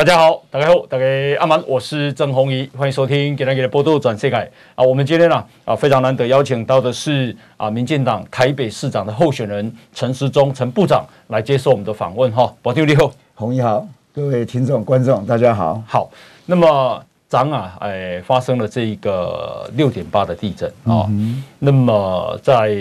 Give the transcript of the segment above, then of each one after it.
大家好，大家好，大家阿蛮，我是郑红怡，欢迎收听《今天的波多转世界》啊。我们今天呢啊非常难得邀请到的是啊民进党台北市长的候选人陈时中陈部长来接受我们的访问哈。保丢你好，弘仪好，各位听众观众大家好。好，那么。张啊，哎，发生了这个六点八的地震啊，嗯、那么在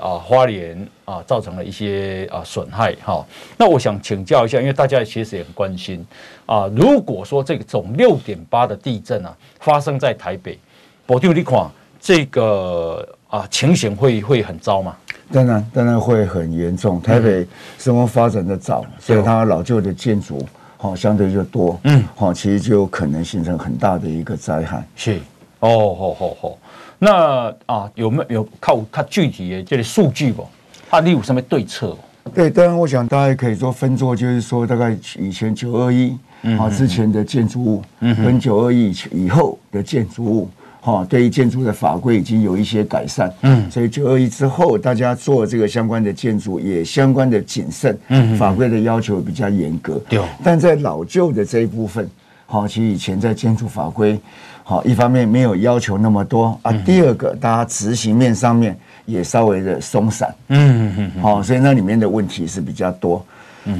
啊花莲啊造成了一些啊损害哈。那我想请教一下，因为大家其实也很关心啊，如果说这种六点八的地震啊发生在台北，部长你看这个啊情形会会很糟吗？当然，当然会很严重。台北生活发展的早，嗯、所以它老旧的建筑。好，相对就多，嗯，好，其实就有可能形成很大的一个灾害。是，哦，好好好。那啊，有没有靠看具体的这个数据不？啊，你有什么对策？对，当然，我想大家可以做分作，就是说，大概以前九二一啊之前的建筑物，嗯，跟九二一以后的建筑物。哈，对于建筑的法规已经有一些改善，嗯，所以九二一之后，大家做这个相关的建筑也相关的谨慎，嗯，法规的要求比较严格，对。但在老旧的这一部分，好，其实以前在建筑法规，好，一方面没有要求那么多啊，第二个，大家执行面上面也稍微的松散，嗯嗯嗯，好，所以那里面的问题是比较多，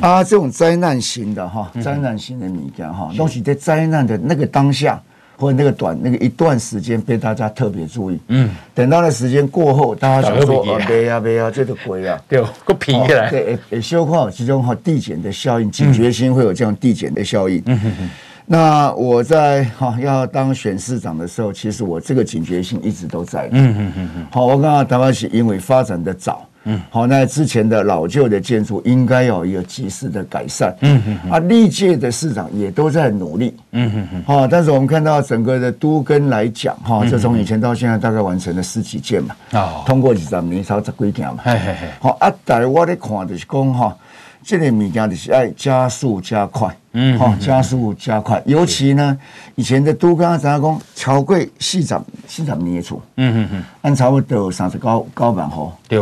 啊，这种灾难型的哈，灾难型的物件哈，东西在灾难的那个当下。或者那个短那个一段时间被大家特别注意，嗯，等到那时间过后，大家想说啊，别啊别啊，这个鬼啊，对，个皮起来，对，也修好，其中哈递减的效应，警觉心会有这样递减的效应。嗯哼哼。那我在哈要当选市长的时候，其实我这个警觉性一直都在。嗯嗯嗯嗯。好，我刚刚台湾是因为发展的早。嗯，好，那之前的老旧的建筑应该有一个及时的改善。嗯嗯啊，历届的市长也都在努力。嗯嗯嗯。好，但是我们看到整个的都更来讲，哈，就从以前到现在大概完成了十几件嘛。哦。通过几十年，超十几件嘛。嘿嘿嘿。好，啊，但我咧看就是讲哈，这个物件就是爱加速加快。嗯。好，加速加快，尤其呢，以前的都更怎样讲，超过四十四十年厝。嗯嗯嗯。按差不多三十九九万户。对。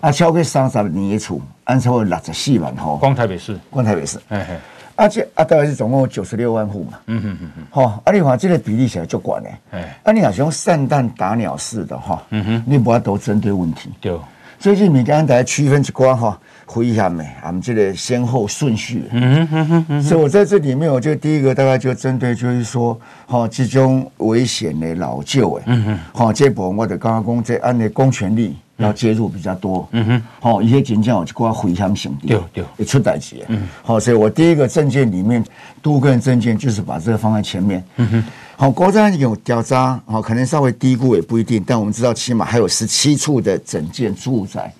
啊，超过三十年的厝，按超过六十四万户。光台北市，光台北市。哎哎，啊这啊大概是总共九十六万户嘛。嗯哼哼哼。好，啊你看这个比例起来就管嘞。哎，啊你若是用散弹打鸟式的哈，嗯哼，你不要都针对问题。对。所以这你刚刚大家区分一寡哈，回一下没？俺们这个先后顺序。嗯哼哼哼。所以我在这里面，我就第一个大概就针对就是说，哈，这种危险的老旧诶。嗯哼。好，这部分我的刚刚讲这按的公权力。要介入比较多，嗯哼，好，一些警察我就挂回乡兄弟，对对，会出代志，嗯，好，所以我第一个证件里面，都更政见就是把这个放在前面，嗯哼，好，国家有调查，好，可能稍微低估也不一定，但我们知道起码还有十七处的整建住宅，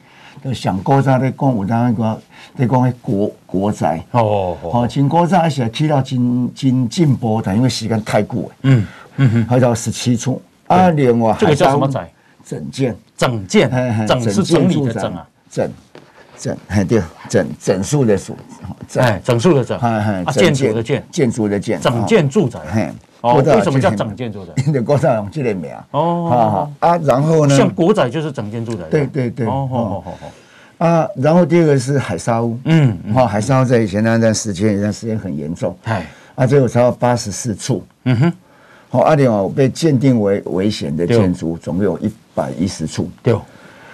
都想国家的公务单位讲，得讲为国国宅，哦，好，请国家而且提到金金进步，但因为时间太过，嗯嗯哼，还有十七处，啊，另外这个叫什么宅？整建。整建，整是整理的整啊，整整哎对，整整数的数，哎，整数的整，啊，建筑的建，建。筑的建，整建住宅，嘿，哦，为什么叫整建住宅？因为国家用这个名，哦，啊，然后呢，像国宅就是整建住宅，对对对，哦，好好好好，啊，然后第二个是海沙屋，嗯，哈，海沙屋在以前那段时间，一段时间很严重，哎，啊，最后才到八十四处，嗯哼，好，啊，另外被鉴定为危险的建筑，总共有一。百一十处，对，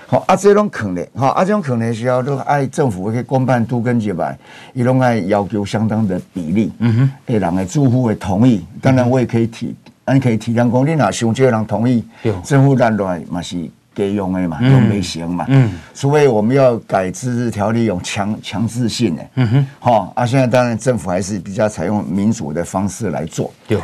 好啊，这种可能，好啊，这种可能需要都爱政府可以公办都更洁白，伊拢爱要求相当的比例，嗯哼，诶，人的住户会同意，当然我也可以提，俺可以体谅讲，你若想这个人同意，政府烂乱嘛是给用的嘛，用没行嘛，嗯，所以我们要改自治条例用强强制性的，嗯哼，好啊，现在当然政府还是比较采用民主的方式来做，对。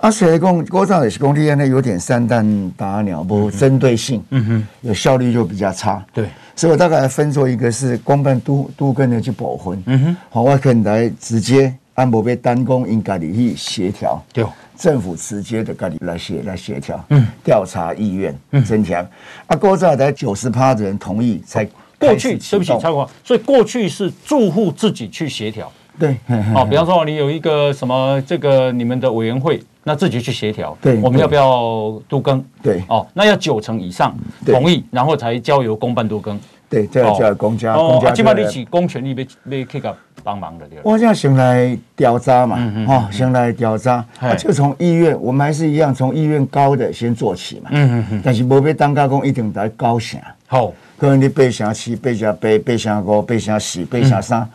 啊，所以讲，国造也是工地呢，有点散弹打鸟，不针对性，嗯哼，有效率就比较差。对，所以我大概分做一个是公办都都跟的去保婚，嗯哼，好，我可能来直接按部被单工应该你去协调，对，政府直接的跟你来协来协调，嗯，调查意愿，嗯，增强。啊，国造在九十趴的人同意才过去对不起，超过，所以过去是住户自己去协调。对，好，比方说你有一个什么这个你们的委员会，那自己去协调，对，我们要不要都更？对，哦，那要九成以上同意，然后才交由公办都更。对，这要叫公家，公家。起码你起公权力被被去个帮忙的，对。我现在先来调查嘛，哦，先来调查，就从医院，我们还是一样从医院高的先做起嘛，嗯嗯嗯。但是无必当家公一定在高层，好，可能你八成七、八成八、八成五、八成四、八成三。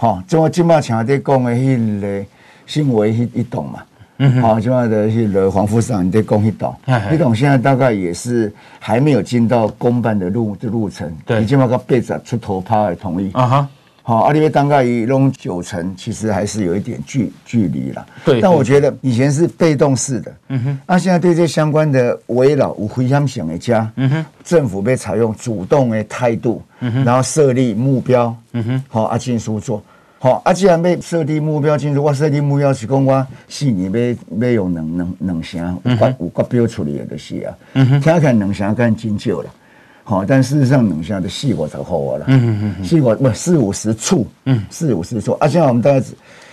好，就我今麦像在讲的迄个新闻，迄一栋嘛，嗯，好，即摆的迄个黄副市长你在讲一栋，一栋现在大概也是还没有进到公办的路的路程，对，今麦个被子出头趴的同意，啊哈，好，阿里边大概一弄九成，其实还是有一点距距离了，对，但我觉得以前是被动式的，嗯哼，那现在对这相关的围绕无非常想的家，嗯哼，政府被采用主动的态度，嗯哼，然后设立目标，嗯哼，好，阿进书做。好，啊，既然被设立目标，进入我设立目标是讲我四年要要用两两两成，有国有国标处理的就是啊。嗯哼，听看两成干真少了。好，但事实上冷下的四五十户了。嗯嗯嗯，细果不四五十处。嗯，四五十处。啊，现在我们大概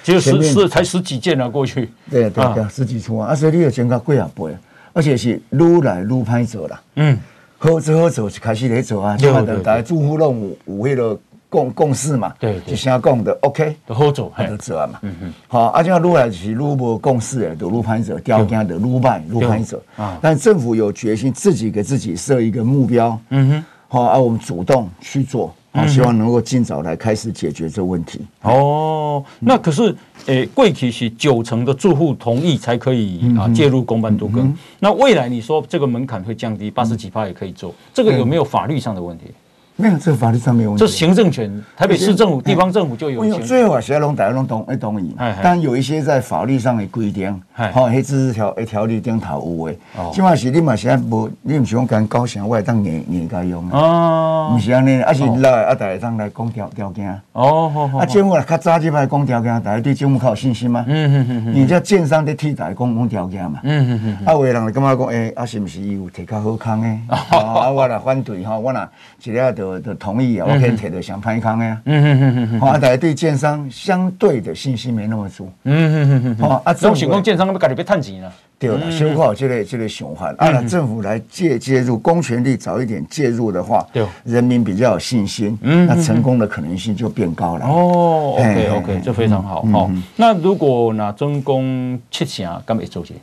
只有十十才十几件了，过去。对对对，十几处啊。啊，所以你要增加贵啊倍，而且是愈来愈歹做了。嗯，好做好做就开始来做啊。就大家住户拢有有迄个。共共识嘛，对，就先讲的，OK，都好做，都做啊嘛，嗯嗯，好，而且愈来是愈无共识诶，就愈歹做，条件就愈歹，愈歹做啊。但政府有决心，自己给自己设一个目标，嗯哼，好，啊我们主动去做，好，希望能够尽早来开始解决这问题。哦，那可是诶，贵体是九成的住户同意才可以啊介入公办都更。那未来你说这个门槛会降低，八十几趴也可以做，这个有没有法律上的问题？没有，这个法律上没有问题。这是行政权，台北市政府、地方政府就有。最后啊，谁来大家拢同会同意。但有一些在法律上的规定，好，迄自治条诶条例顶头有诶。即码是你嘛是安无，你毋是讲讲高雄，我会当硬硬家用的。哦。唔是安尼，啊是来啊，大家当来讲条条件。哦，好好。啊，政府啊，较早就来讲条件，大家对政府较有信心吗？嗯嗯嗯嗯。你叫建商伫替大家讲讲条件嘛？嗯嗯嗯。啊，有的人感觉讲，诶，啊，是毋是有摕较好康诶？啊，我若反对吼，我若，一个都。的同意啊，我可以铁的想拍康诶。嗯嗯嗯嗯，啊，大家对建商相对的信心没那么足。嗯嗯嗯嗯，好啊，这种情况建商要赶紧被探底了。对了，修好这类这类循环，啊，政府来介介入，公权力早一点介入的话，对，人民比较有信心，嗯，那成功的可能性就变高了。哦，OK OK，这非常好。好，那如果拿中共七成，敢会做些？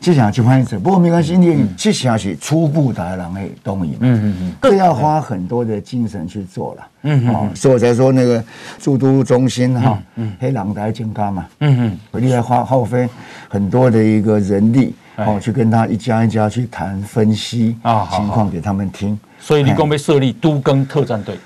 七成就翻译，不过没关系，你七成是初步达人会同意嘛。嗯嗯嗯，这要花很多的精神去做了。嗯嗯，所以我才说那个驻都中心哈，嗯，黑狼台金刚嘛。嗯嗯，你要花耗费很多的一个人力，哦，去跟他一家一家去谈分析啊情况给他们听。所以你共被设立都更特战队，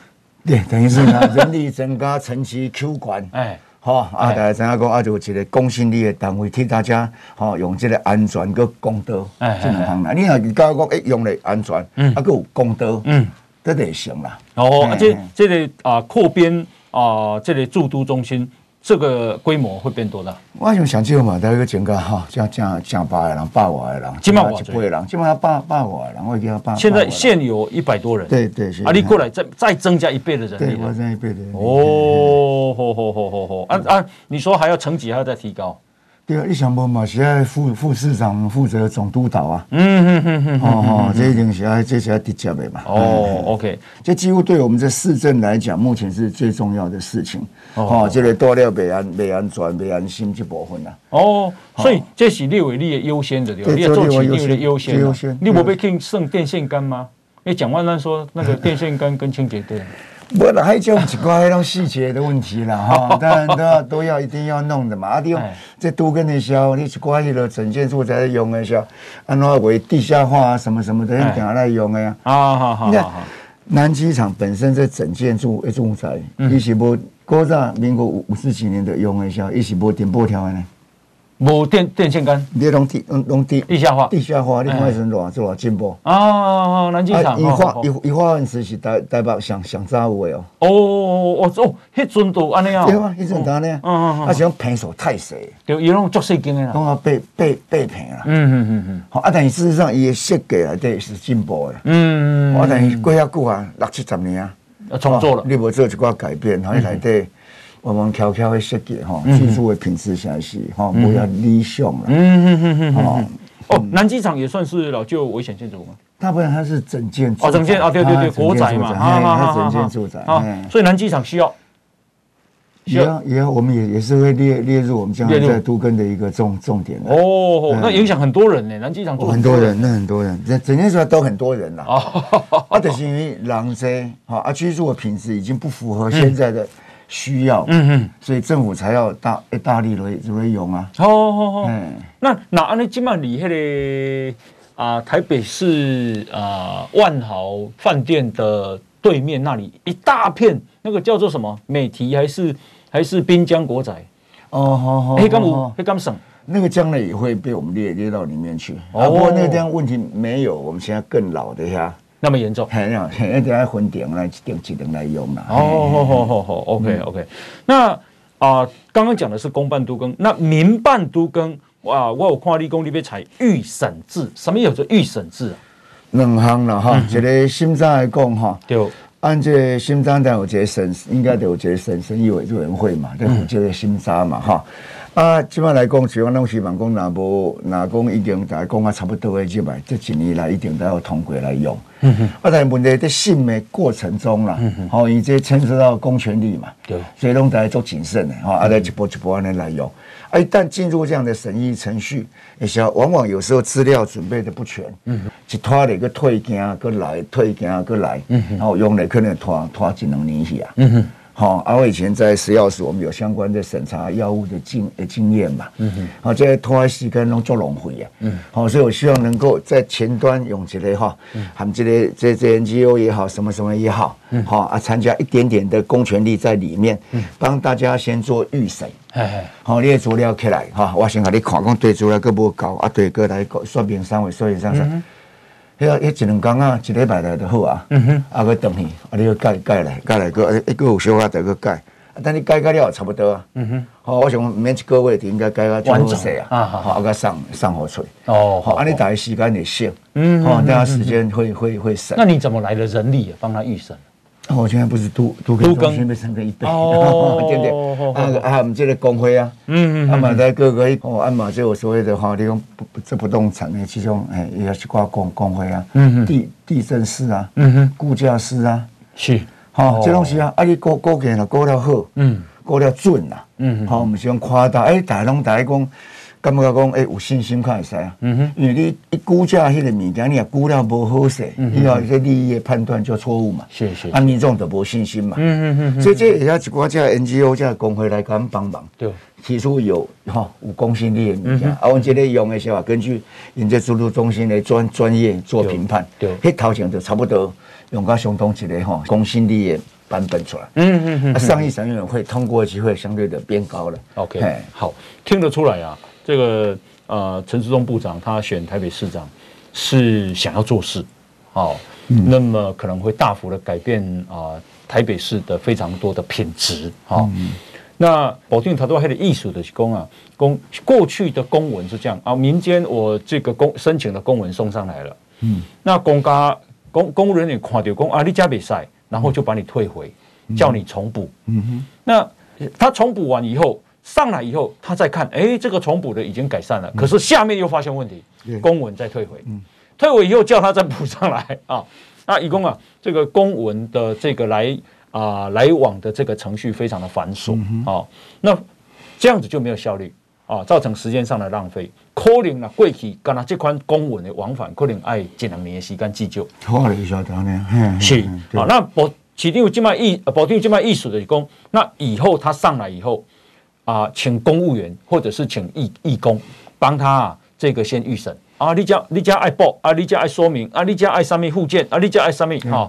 对，等于是呢 人力增加，层级 Q 管。哎。好啊！大家知影讲啊，就一个公信力的单位替大家，好用这个安全个公道，这两项啦。你若你讲讲，诶，用的安全，嗯，啊，个有公道，嗯，这得行啦。哦，而且这个啊，扩编啊，这个驻都中心。这个规模会变多大？我想想这嘛，大概增加哈，这样这样这样百个人，百万个人，几万几个人，基本上百百万个人，我已经。现在现有一百多人，对对。啊，你过来再再增加一倍的人力，对，我增加一倍的人力。哦，好好好好好，啊啊，你说还要层级还要再提高？对啊，你想不嘛？现在副副市长负责总督导啊。嗯嗯嗯嗯。哦哦，这一定是要这是要直接的嘛。哦，OK，这几乎对我们这市政来讲，目前是最重要的事情。哦，这个多了北安北安转、北安心这部分呐。哦，所以这是列为你的优先的，对，你要做起列为的优先。优先。你不被听剩电线杆吗？哎，蒋万安说那个电线杆跟清洁队。不啦，还就几块那种细节的问题啦 哈，当然都要都要一定要弄的嘛。啊，利用这都跟你说，你几块去了整建住宅用的时候，按照为地下化啊什么什么的，用点来用的呀。啊，好好。你看南机场本身这整建住住宅，一起不过在民国五五十几年的用的时候，一起不点波条呢。无电电线杆，你拢地拢拢地地下化，地下化，你看是偌做偌进步啊！南机场，一化一一化是是台台北上上早有诶哦。哦哦哦，迄阵都安尼啊？对啊，迄阵都安尼啊。嗯嗯嗯。啊，是讲平数太细，对，伊拢足细间诶啦，拢啊八八八平啦。嗯嗯嗯嗯。好啊，但是事实上伊诶设计内底是进步诶。嗯嗯。我但是过遐久啊，六七十年啊。重做了，你无做一寡改变，然后来对我们悄悄的设计哈，技术的品质下是哈，不要理想了。嗯嗯嗯嗯哦。哦，南机场也算是老旧危险建筑吗？大部分它是整建哦，整建啊，对对对，国宅嘛，它整建住宅啊，所以南机场需要。也要也要，我们也也是会列列入我们将来在都更的一个重重点哦，那影响很多人呢，南机场很多人，那很多人，整整件事都很多人呐。啊，就是因为人多，好啊，居住的品质已经不符合现在的需要，嗯嗯，所以政府才要大大力来来用啊。好好好，嗯，那那安尼今嘛离迄个啊台北市啊万豪饭店的对面那里一大片，那个叫做什么美堤还是？还是滨江国宅哦，好好，黑甘五黑甘省，那个将来也会被我们列列到里面去。哦，不过那个地方问题没有，我们现在更老的呀，那么严重，还要还要分点来点几点来用嘛。哦，好好好好，OK OK。那啊，刚刚讲的是公办都更，那民办都更哇，我有看立功你边采预审制，什么有着预审制啊？两项了哈，一个新章来讲哈，就。按这新章，但有这审，应该都有这审审议委员会嘛，对有这个新章嘛，哈。啊，基本上来讲，主要拢希望讲，若无若讲已经大家讲啊差不多的这摆，这几年来一定都要通过来用。嗯哼。啊，但问题在审的过程中啦，好，因为这牵涉到公权力嘛，对，所以拢大家做谨慎的，哈，啊，来一步一步安尼来用。啊一旦进入这样的审议程序，也是往往有时候资料准备的不全，嗯，一拖了一个退件，过来退件，过来，嗯，然后用了可能拖拖几两年去啊，嗯哼，好，而我以前在食药署，我们有相关的审查药物的经的经验嘛，嗯哼，好，这些拖时间拢做浪费啊，嗯，好，所以我希望能够在前端用这个哈，他们这个这这 NGO 也好，什么什么也好，嗯，好啊，参加一点点的公权力在里面，嗯，帮大家先做预审。哎，好，你的资料起来哈，我先给你看，讲对资料够不够啊？对，过来说明三位，说明三三。迄迄一两工啊，一礼拜来就好啊。嗯哼，啊，要等去，啊，你要改改来，改来个，一个有小可再个改。等你改改了差不多啊。嗯哼，好，我想免一个月就应该改个全部细啊。啊，好，啊，个上上好出。哦，好，啊，你大概时间也省。嗯，好，大家时间会会会省。那你怎么来的人力啊？帮他预审？我现在不是都都跟中心被升个一倍，对不对？啊啊，我们这个工会啊，嗯嗯，啊嘛在各个哦，啊嘛这个所谓的哈，这种不这不动产的其中，哎，也要去挂工工会啊，嗯嗯，地地震师啊，嗯哼，估价师啊，是，好，这东西啊，啊你估估计了估了好，嗯，估了准呐，嗯，好，我们希望夸大，哎，大龙大讲。感觉讲，诶，有信心看会使啊。嗯哼，因为你一估价迄个物件，你也估了无好势，你要一个利益的判断就错误嘛。是是，啊，民众就无信心嘛。嗯嗯嗯。所以这也要一寡这 NGO 这工会来给我们帮忙。对。提出有哈有公信力的物件，啊，我们这里用的时候，根据人家制度中心的专专业做评判。对。迄头前就差不多用个相同一个哈公信力的版本出来。嗯嗯嗯。上议审议委员会通过的机会相对的变高了。OK，好，听得出来啊。这个呃，陈志忠部长他选台北市长是想要做事，好、哦，嗯、那么可能会大幅的改变啊、呃、台北市的非常多的品质，好、那保定他都还有艺术的公啊公过去的公文是这样啊，民间我这个公申请的公文送上来了，嗯，那公家公公务人员看到公啊你加比赛，然后就把你退回，嗯、叫你重补，嗯哼，那他重补完以后。上来以后，他再看，哎，这个重补的已经改善了，可是下面又发现问题，公文再退回，退回以后叫他再补上来 啊。那以公啊，这个公文的这个来啊来往的这个程序非常的繁琐啊，那这样子就没有效率啊，造成时间上的浪费。可能呢，过去跟他这款公文的往返，可能爱几两年时间计就。我了一小段呢，是啊。那保起定有这么意，保定有这么意思的公，那以后他上来以后。啊，请公务员或者是请义义工帮他啊，这个先预审啊，你家你家爱报啊，你家爱说明啊，你家爱上面附件啊，你家爱上面哈，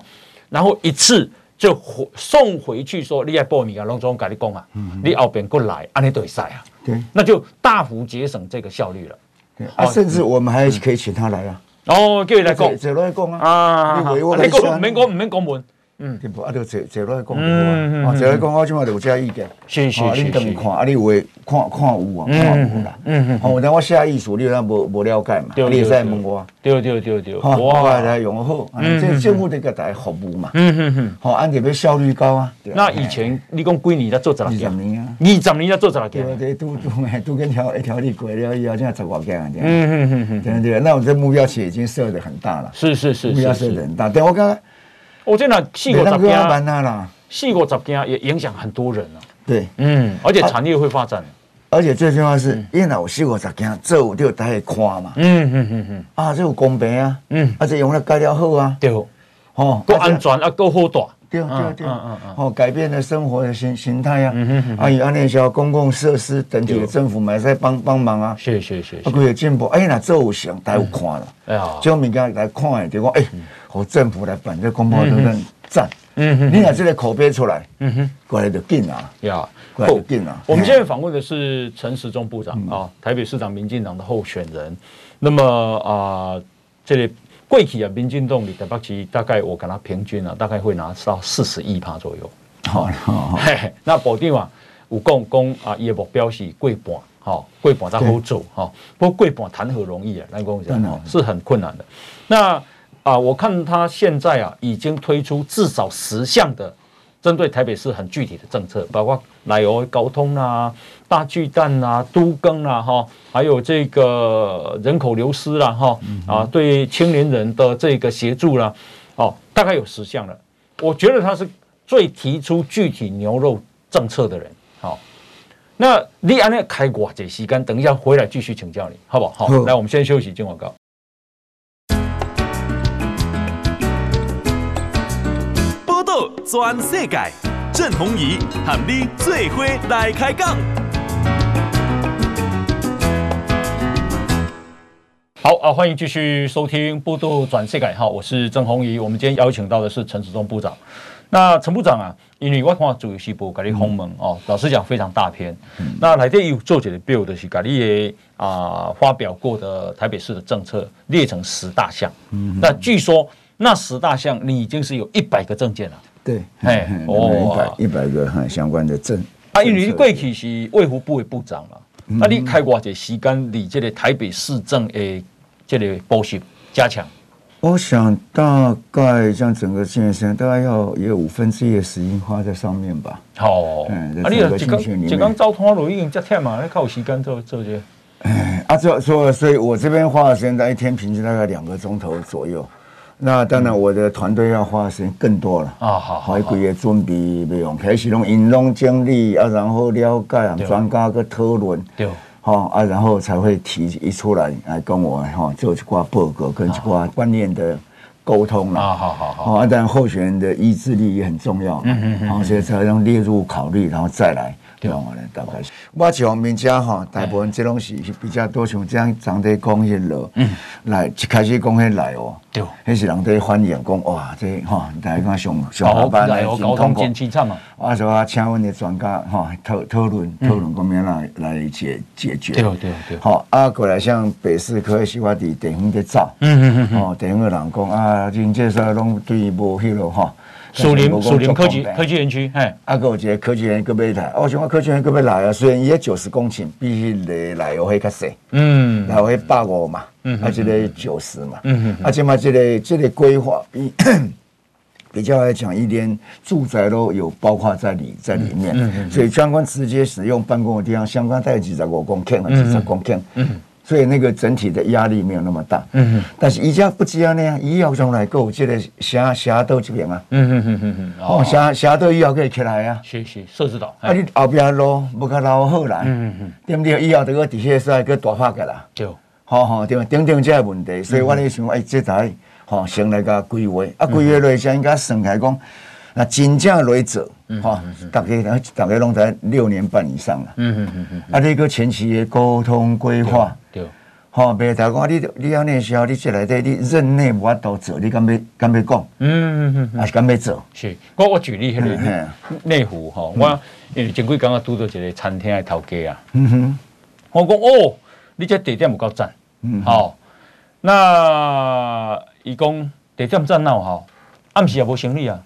然后一次就送回去说你爱报名啊，龙总跟你讲啊，你后边过来啊，你对赛啊，对，那就大幅节省这个效率了。对啊，甚至我们还可以请他来啊，哦，叫你来讲，这来讲啊，啊，你讲，免讲，免讲门。嗯，对不？啊，就坐坐落来讲就好啊，坐来讲我即马就有遮意见，是是是，你等于看，啊，你有诶看看有啊，看有啦，嗯嗯，好，但我写意思，你有当无无了解嘛？你会使问我，对。对对对，我来用好，这政府得给大家服务嘛，嗯嗯嗯，好，按这边效率高啊。那以前你讲几年才做十来件？二十年啊，二十年才做十来件？对对，都都都跟条一条路过了以后，现在十几件啊，嗯嗯嗯嗯，对对，那我这目标其实已经设得很大了，是是是，目标设得很大，但我刚刚。我真的四五十件，四五十件也影响很多人啊。对，嗯，而且产业会发展，而且最重要是，因为有四五十件，这有就大家看嘛。嗯嗯嗯嗯，啊，这有公平啊，嗯，而且用了改良好啊，对，哦，够安全啊，够好大，对对对，嗯嗯嗯，哦，改变了生活的形形态啊，嗯嗯，啊，有安那些公共设施等等，政府嘛在帮帮忙啊，谢谢谢谢，啊，有进步，哎，那这有行，大家有看了，哎呀，就民间来看的，就讲哎。和政府来办这公报都很赞，嗯哼，你看这个口碑出来，嗯哼，过来就进啊，呀，过来就进啊。我们现在访问的是陈时中部长啊，台北市长民进党的候选人。那么啊，这里贵企啊，民进党里台北市大概我跟他平均啊，大概会拿到四十亿趴左右。好，好，那保定啊，有讲讲啊，伊的目标是过半，哈，过半才好做，哈。不过过半谈何容易啊？那跟我讲，是很困难的。那啊，我看他现在啊，已经推出至少十项的针对台北市很具体的政策，包括奶油高通啊、大巨蛋啊、都更啊，哈，还有这个人口流失啦，哈，啊，对青年人的这个协助啦，哦，大概有十项了。我觉得他是最提出具体牛肉政策的人。好，那你安那开挂这时间，等一下回来继续请教你，好不好？好，来，我们先休息，进广告。全世界，郑鸿仪和你做伙来开讲。好啊，欢迎继续收听《报道转世界》哈，我是郑鸿仪。我们今天邀请到的是陈时中部长。那陈部长啊，因为我看主流时报给你访问哦，老实讲非常大篇。嗯、那来电有做几个表的是，给你啊发表过的台北市的政策列成十大项。嗯，那据说那十大项你已经是有一百个证件了。对，哎，哦，一百一百个哈相关的证啊，因为你过去是卫福部的部长嘛，那你开多少时间你这个台北市政的这个补习加强？我想大概像整个建设大概要也有五分之一的时间花在上面吧。好，嗯，啊，你几刚几刚交通路已经加天嘛，那靠时间做做些。哎，啊，这所所以，我这边花的时间在一天平均大概两个钟头左右。那当然，我的团队要花的时间更多了。啊！好，好，一个月准备不用，开始用引用经历啊，然后了解啊，专家个讨论，对，好啊，然后才会提一出来来跟我哈做一挂报告，跟一挂观念的沟通了啊，好好好，啊，当然候选人的意志力也很重要，嗯嗯嗯，然后所以才能列入考虑，然后再来。对，大概是。我从民家吼，大部分这东西是比较多像这样长在讲些了，嗯，来一开始讲些来哦，对，迄是人在反映讲哇，这吼，大家讲上上下班来沟通建气场嘛。我说啊，请问的专家吼讨讨论讨论，讲要来来解解决。对对对。好啊，过来像北市科学我伫地方的造，嗯嗯嗯，哦，地方的人讲啊，人介绍拢对无迄个哈。树林树林科技科技园区，哎，阿哥，我觉得科技园个要来，我想讲科技园个要来啊。虽然伊个九十公顷，必须来来又会较细，嗯，来会百五嘛，嗯，啊，这个九十嘛，嗯嗯，啊，这嘛，这个这个规划比 比较来讲，一点住宅都有包括在里在里面，所以相关直接使用办公的地方，相关带几十个公顷啊，几十公顷，嗯。所以那个整体的压力没有那么大，嗯哼。但是一家不接啊那样，医药上来够，这个侠侠道这边啊，嗯哼哼哼哼，哦，侠侠道医药可以起来啊，是是，设置到。啊，你后边路不卡老好来，嗯哼哼，对不对？医药这个底下是来个大发个啦，对，好好对，等等这个问题，所以我咧想，哎，这台好先来个规划，啊，规划来先应该算起来讲，那真正来做，哈，大概大概拢在六年半以上了，嗯嗯嗯嗯，啊，这个前期的沟通规划。对，好，别台讲你，你要那时候你进来的，你任内无法度做，你敢要敢要讲？嗯嗯嗯，还是敢要做？是，我我举例迄个内湖哈，我因为前几刚刚拄到一个餐厅的头家啊，嗯哼，我讲哦，你这地点有够赞，嗯，好，那伊讲地点赞闹好，暗时也无生意啊。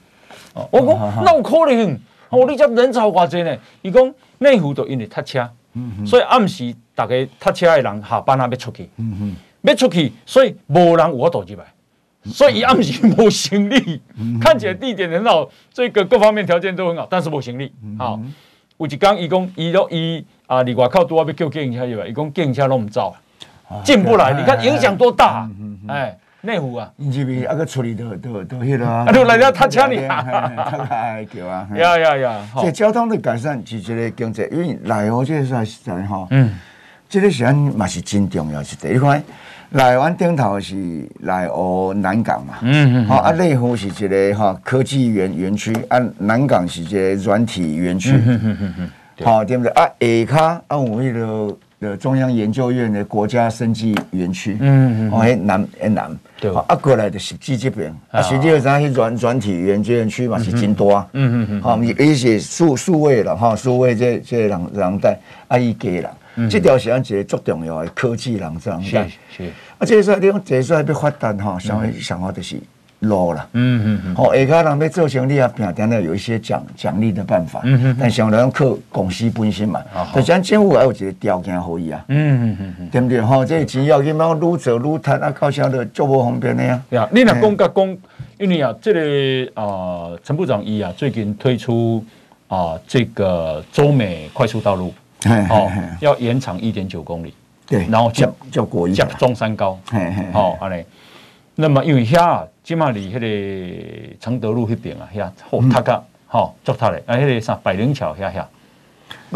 我讲那有可能，哦，你这人潮偌济呢？伊讲内湖都因为塞车，所以暗时大家塞车的人下班啊要出去，要出去，所以无人有法度入来，所以伊暗时无行李，看起来地点很好，这个各方面条件都很好，但是无行李。好，有一天伊讲伊都伊啊，离外口拄啊要叫计程车入来，伊讲计程车拢唔走，进不来，你看影响多大，哎。内湖啊，因这边啊个处理都都都迄个啊，啊都来了他车你啊，他爱叫啊，呀呀呀，这交通的改善是一个经济，因为内湖这个实在哈，嗯，这个时间嘛是真重要，是第一块。内湾顶头是内湖南港嘛，嗯嗯，好啊，内湖是这个哈科技园园区，啊南港是这个软体园区，嗯嗯嗯嗯，好对。不对？啊下骹啊我们个的中央研究院的国家生技园区，嗯嗯，哦南诶南。对，啊，过来的实际这边，啊，实际上是软软体园园区嘛是真多啊，嗯嗯嗯，好，一些数数位了哈，数位这这人人带啊伊家人，这条是咱一个最重要的科技人这样带，是是，啊，这说你讲这说要发达哈，想想法就是。Low 了，嗯嗯嗯，好，下卡人要做生意啊，平常呢有一些奖奖励的办法，嗯嗯，但上来靠公司本身嘛，就像政府还有一个条件可以啊，嗯嗯嗯，对不对？吼，这个钱要去嘛，愈做愈赚啊，搞啥的就不方便的呀。呀，你若讲甲讲，因为啊，这个啊，陈部长伊啊，最近推出啊，这个中美快速道路，哦，要延长一点九公里，对，然后叫叫国一，叫中山高，好，安尼。那么因为遐即嘛离迄个承德路迄边啊，遐好塔噶，吼足塔嘞，啊，迄个啥百灵桥遐遐，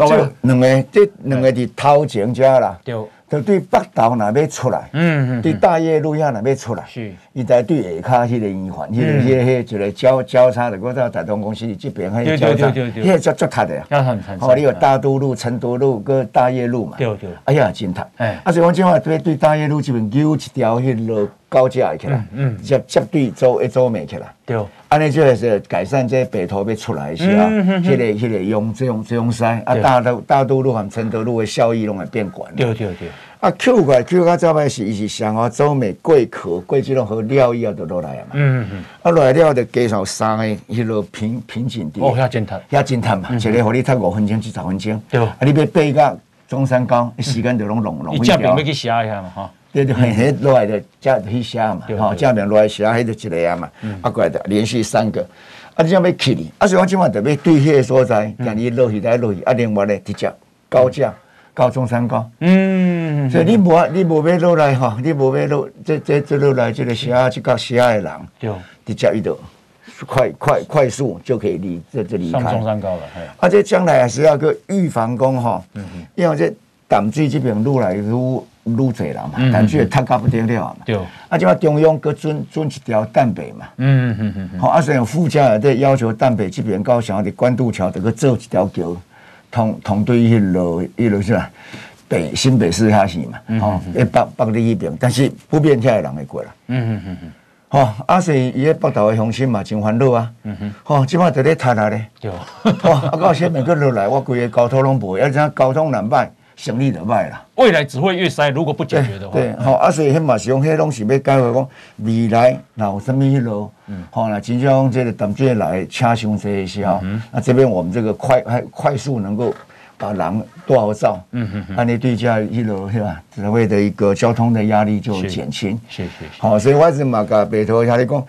这两个这两个伫头前遮啦。对。就对北头那边出来，嗯嗯，对大业路遐那边出来，是，伊在对下骹迄个圆环，迄个迄个一个交交叉的，我知道台东公司这边还有交叉，迄个足足塌的，哦，你有大都路、承德路跟大业路嘛，对对，哎呀，真塌，哎，啊，所以讲即话对对大业路这边有一条迄个高架起来，嗯，接接对洲一洲美起来，对，安尼就是改善这北头要出来是啊，迄个迄个用这种这种塞，啊，大都大都路和承德路的效益拢会变悬，对对对。啊，Q 过来 Q 到这边是，伊是上啊，洲美贵壳贵这种和料以后就落来啊嘛。嗯嗯。啊，落来了就加上三个迄落瓶瓶颈地。哦，遐真塌，遐真塌嘛，一个互你塌五分钟至十分钟。对。啊，你要爬到中山高，时间就拢拢拢。你正面要去写一下嘛，哈。对对，很很落来的，加去写嘛，哈，正面落来写，迄就一个啊嘛。嗯。啊，过来的连续三个，啊，你这样要去哩，啊，所以我今晚特别对迄个所在，让你落去再落去，啊，另外呢，直接高架。高中山高，嗯，所以你无你无要落来哈，你无要落这这这落来这个下去到下的人，对，直接一度快快快速就可以离这这离开。中山高了，而且将来还是要个预防工哈，嗯嗯，因为这淡水这边路来路路窄了嘛，淡水也太高不得了嘛，对，啊，就话中央各准准一条蛋白嘛，嗯嗯嗯嗯，好，啊，所以附加的要求蛋白这边高雄的关渡桥这个做一条桥。同同对迄路迄路是啦？北新北市遐是嘛？吼，一北北里迄边，但是不变天的人会过啦。嗯嗯嗯嗯。吼，啊是伊个北投的乡亲嘛，真烦恼啊。嗯哼。吼，即摆在咧趁啊咧。对。哦，啊到下面个落来，我规个交通拢无，要怎交通难办？省力的卖啦，未来只会越塞。如果不解决的话，对，好，啊，所以迄嘛是用迄东西要改为讲未来，那有什么迄路，嗯，好，那真正这个淡水来车伤这些时候，那这边我们这个快快快速能够把人多少造，嗯嗯嗯，那你对家一路是吧？所谓的一个交通的压力就减轻，谢谢，好，所以我是嘛甲北投下来讲，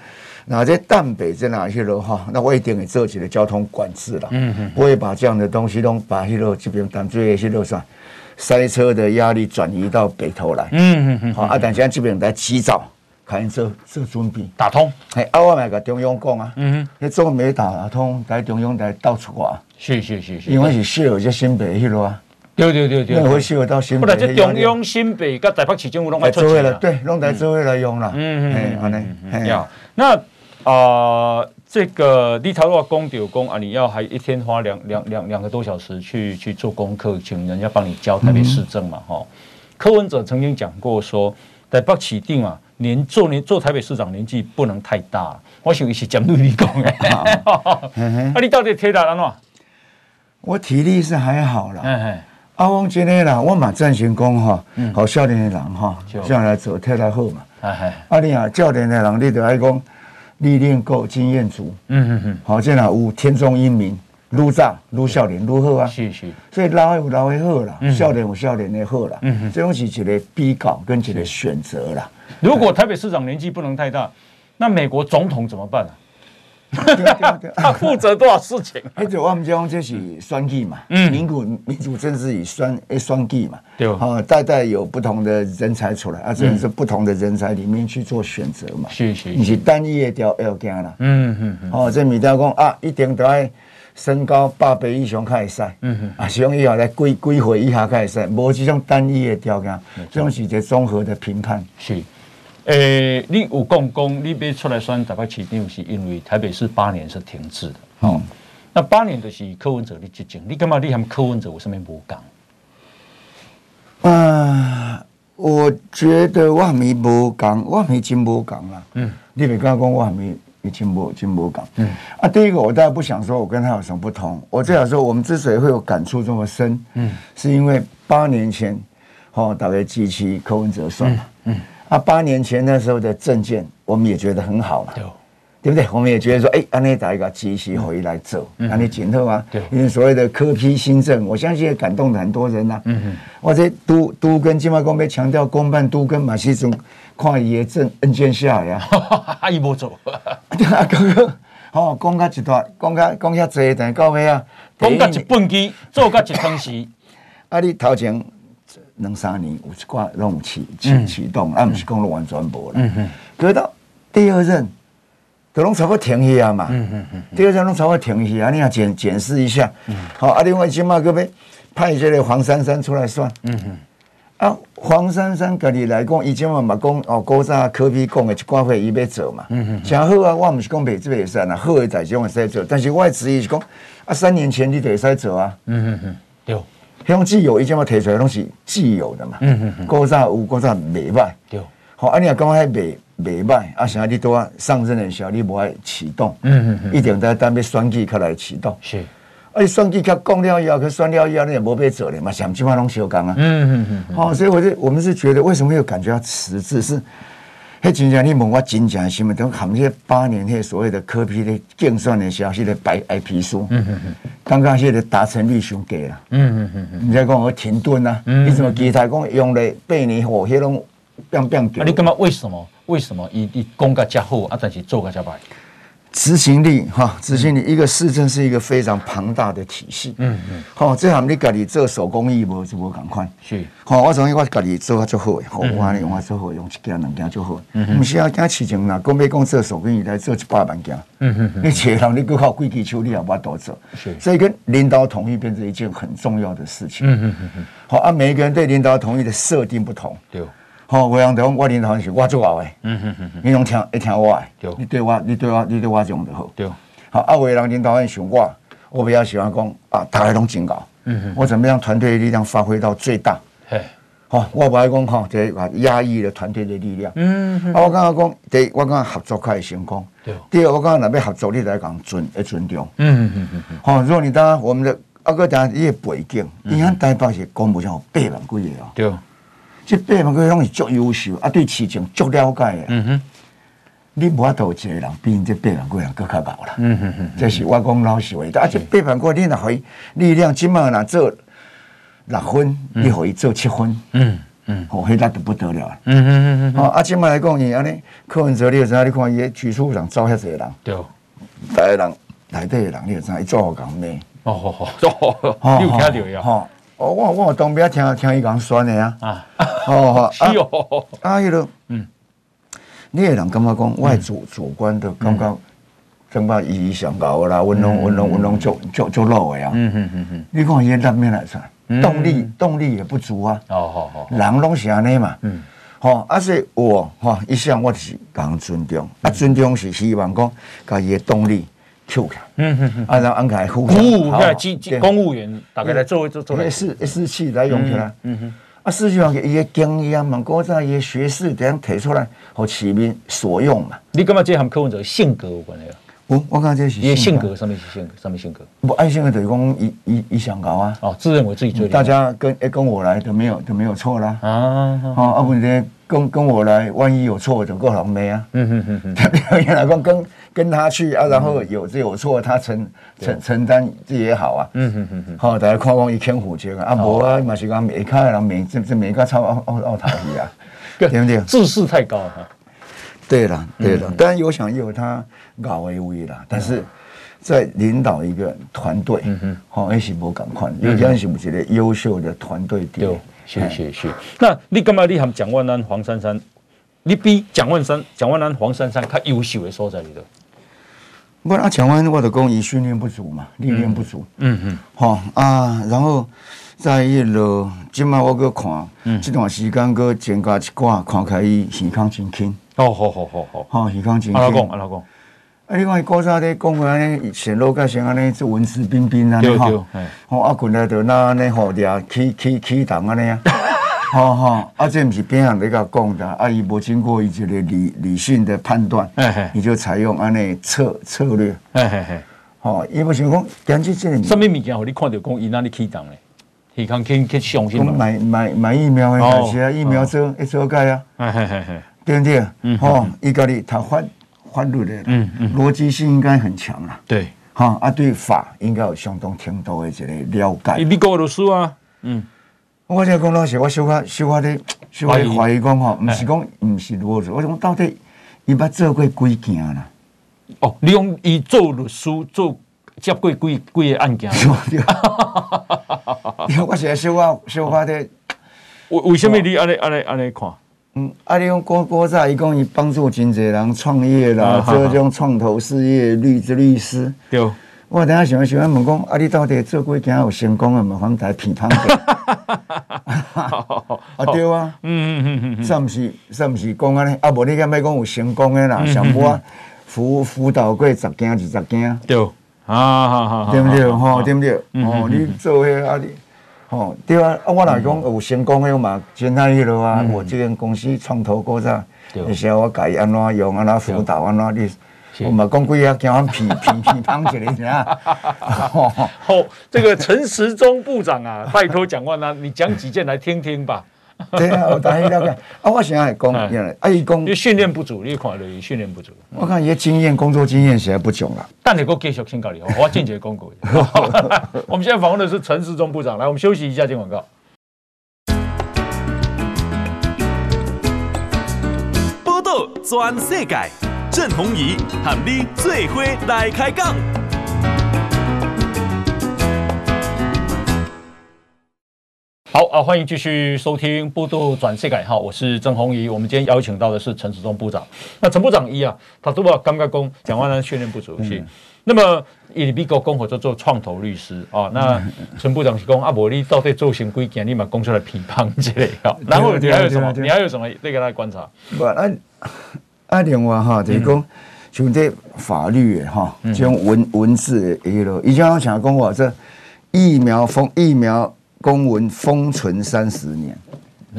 那这淡北在哪些楼哈？那我一定会做起了交通管制了，嗯嗯，不会把这样的东西都把迄路这边淡水的些路上。塞车的压力转移到北头来，嗯嗯嗯，好，啊，但现在这边在起早，开始做做准备，打通，哎，啊，我买个中央讲啊，嗯哼，那中没打通，在中央在到处挂，是是是是，因为是需要这新北去咯啊，对对对对，那会需要到新北，不然这中央新北跟台北市政府拢来做了，对，拢来做来用了，嗯嗯，好嘞，要那啊。这个立陶宛公丢工啊，你要还一天花两两两两个多小时去去做功课，请人家帮你教台北市政嘛，哈、嗯。柯文哲曾经讲过说，在北起定啊，年做年做台北市长年纪不能太大。我想一起讲对你讲哎，啊，你到底体力安怎？我体力是还好啦。阿翁今天啦，我嘛赞成讲哈，好少年的人哈，这样来做体力好嘛。啊，你啊教练的人，你就爱讲。历练够经验足，嗯嗯嗯，好，这样有天中英明，愈早愈少年愈好啊，是是，所以老的有老的好啦，少年有少年的好啦，嗯哼，这东西一个比较跟一个选择啦。如果台北市长年纪不能太大，那美国总统怎么办呢？他负责多少事情？而且我们讲这是选举嘛，嗯，民主民主政治以选诶选举嘛，对，哦，代代有不同的人才出来，啊，只能是不同的人才里面去做选择嘛，是是，你是单一的条要件啦，嗯嗯嗯，哦，这米条讲啊，一定都要身高百倍以上开始赛，嗯嗯，啊，希望以后来几几岁以下开始赛，无这种单一的条件，这种是一个综合的评判，是。诶、欸，你有讲讲，你别出来选台北市长，是因为台北市八年是停滞的。哦、嗯，那八年就是柯文哲的执政，你干嘛？你和柯文哲有什么不讲？啊，我觉得我还没不讲，我还没真不讲啦。嗯，你别跟他讲，我还没没真无真不讲。嗯，啊，第一个我当然不想说我跟他有什么不同。我只想说，我们之所以会有感触这么深，嗯，是因为八年前，哦，大概机器柯文哲算了，嗯。嗯啊，八年前那时候的证件，我们也觉得很好嘛，对，不对？我们也觉得说，哎，安内打一个机器回来走，安内紧凑啊，对，因为所谓的科批新政，我相信也感动了很多人呐、啊。嗯嗯，或者都都跟金马公被强调公办都跟马西中跨爷政恩眷下呀，阿姨不走，对啊，刚刚哦，讲个一段，讲个讲遐济，但到尾啊，讲个一本机，做个一通时，啊，你头前。两三年有一挂让我们启启启动，啊，不是讲了完全无了。嗯哼，可到第二任，都拢差不多停去啊嘛。嗯嗯嗯。第二任拢差不多停去啊，你要检检视一下。嗯。好，啊，另外起码各位派这个黄珊珊出来算。嗯哼。啊，黄珊珊家己来讲，以前嘛嘛讲哦，古早科比讲的一挂话伊要做嘛。嗯哼。诚好啊，我唔是讲袂做袂使啊，好的代志我会使做，但是我的质疑是讲啊，三年前你就会使做啊。嗯嗯嗯，对。像既有，一件嘛提出来拢是既有的嘛。嗯嗯嗯。古早有，古早袂歹。对。好，啊，你若讲迄袂袂歹，啊，像你拄啊上任的时候，你无爱启动。嗯嗯嗯。一定在等要选举开来启动。是。啊，你选举开讲了以后，去选了以后，你也无要做咧嘛，想即码拢相共啊。嗯嗯嗯。好，所以我就我们是觉得，为什么会有感觉要迟滞是？迄真正你问我真正新闻，都含迄八年迄所谓的科比的竞选的消息的白白皮书，嗯嗯嗯，刚刚迄个达成率上低了，嗯嗯嗯嗯，你再讲我停顿啊，嗯，你怎么其他讲用了八年后，迄种变变掉？啊，你干嘛？为什么？为什么？伊伊讲个遮好啊，但是做个遮歹？执行力哈，执行力，一个市政是一个非常庞大的体系。嗯嗯，好，这行你家己做手工艺无就无共款。是，好，我从我家己做啊就好诶，好，我用啊做好，用一件两件就好。嗯唔是啊，讲市情啦，讲要讲做手工艺来做一百万件。嗯嗯嗯，你切人你搁靠规矩处理也无法度做。是，所以跟领导同意变成一件很重要的事情。嗯嗯嗯嗯，好啊，每一个人对领导同意的设定不同。对。好，我讲的，我领导是我做好的。嗯嗯嗯，你拢听，一听我诶。你对我，你对我，你对我讲就好。对。好，啊，有的人领导人想我，我比较喜欢讲啊，大家拢警告。嗯嗯。我怎么样团队的力量发挥到最大？嘿。好，我不爱讲哈，这个压抑了团队的力量。嗯嗯。啊，我刚刚讲，第一，我刚刚合作可以成功。对。第二，我刚刚那边合作，你来讲尊，要尊重。嗯嗯嗯嗯。好，如果你当我们的阿哥讲一个背景，你看台北是公务上有八万几个哦。对。这八万个拢是足优秀，啊，对市场足了解的。嗯哼，你无法度一个人比这八万个人更较高啦。嗯哼哼，这是我讲老实话。啊，这八万个你若可以力量，今麦若做六分，你可以做七分。嗯嗯，哦，那都不得了。嗯嗯嗯嗯。哦，啊，今麦来讲，你安尼柯文哲，你有啥？你看伊举措上招遐侪人。对。大个人内底个人，你有啥？伊做好讲咩？哦好好，做好，有听到呀？哈。哦，我我当边听听伊讲选的啊，啊，哦好，啊，啊，迄个，嗯，你个人感觉讲，我主主观的感觉，怎么意义上高啦？温拢温拢温拢足足足老的啊，嗯嗯嗯嗯，你看伊个面来算，动力动力也不足啊，哦好好，人拢是安尼嘛，嗯，好，啊是我哈一向我是讲尊重，啊尊重是希望讲，甲伊个动力。Q 卡，嗯嗯嗯，啊，然后安排公务，对，公务员大概来做做做，士士气来用起来，嗯哼，啊，士气话伊个经验嘛，古早伊个学识这样提出来，和市民所用嘛。你感觉这和柯文哲性格有关系啊？我我感觉是也性格上面是性格，上面性格。不爱性格等于讲一一一想搞啊。哦，自认为自己最。大家跟哎跟我来都没有都没有错啦。啊，啊啊不然跟跟我来，万一有错就够倒霉啊。嗯哼哼哼。原来讲跟跟他去啊，然后有这有错，他承承承担这也好啊。嗯哼哼哼。好，大家看讲一千虎节啊，啊无啊，嘛是讲每看人每这这每个超奥奥奥塔皮啊，对不对？自视太高哈。对了，对了，当然有想有他搞威威啦，但是在领导一个团队，嗯哼，好，也是无赶快，有些是不是的优秀的团队？对，是是是。那你干嘛？你喊蒋万安、黄珊珊，你比蒋万山、蒋万安、黄珊珊较优秀的所在里头？不，那蒋万安我的工艺训练不足嘛，历练不足。嗯嗯，好啊，然后在一路，今麦我去看，嗯，这段时间个增加一挂，看起来伊健康真轻。哦，好好好好，好健康真轻。阿老公，阿老公，啊，你看伊古早咧讲话咧，显露个像安尼，这文质彬彬啊，哈，吼，啊，过来就那安尼好嗲，起起起动安尼啊，吼吼，啊，这毋是边上咧甲讲的，啊，伊无经过伊一个理理性的判断，你就采用安尼策策略，嘿嘿嘿，吼，伊无想讲，根据这个，什么物件，互你看到讲伊哪里起动咧？健康轻去相信嘛？买买买疫苗诶，开始啊，疫苗做一做盖啊。对不对？嗯，吼，伊家里他法法律的，嗯嗯，逻辑性应该很强啦。对，哈啊，对法应该有相当程度的这个了解。你讲律师啊？嗯，我现在讲老实，我小可小可的小可怀疑讲吼，不是讲不是律师，我讲到底伊捌做过几件啦？哦，你用伊做律师做接过几几个案件？对，因为 我是在小可小可的，为为什么你安尼安尼安尼看？嗯，啊，你讲郭郭仔伊讲伊帮助真济人创业啦，做这种创投事业律之律师。对，我等下想想问讲，啊，你到底做过几件有成功的？麻烦来批判者。啊，对啊，嗯嗯嗯嗯，是毋是？是毋是讲安尼？啊，无你敢要讲有成功的啦，像我辅辅导过十件二十件。对，啊好好，对不对？吼，对不对？哦，你做迄啊你。哦，对啊，啊，我来讲有成功的嘛，现在迄落啊，我这间公司创投过早，那时候我改安怎用，安怎辅导，安怎你，我嘛讲几下，叫我批批批判一下，啊。好，这个陈时中部长啊，拜托蒋万安，你讲几件来听听吧。对啊，我大概了解。啊，我想在讲，啊，伊讲，你训练不足，你看了，训练不足。我看伊的经验，工作经验实在不穷了。但你给我继续请教你，我间接公告。我们现在访问的是陈时中部长，来，我们休息一下，进广告。报道全世界，郑弘仪和你最伙来开讲。好啊，欢迎继续收听《报道转世改》哈，我是郑鸿仪。我们今天邀请到的是陈时中部长。那陈部长一啊，他都把刚刚讲蒋万安训练不足是。嗯、那么以美国公会做做创投律师啊，那陈部长是讲啊，伯你到底做成几件，你嘛讲出来批判之类 的。然后你还有什么？你还有什么？那个来观察。不，啊啊，另外哈，就是讲像这法律哈，这种文文字的一路，以前我想讲我这疫苗封疫苗。公文封存三十年，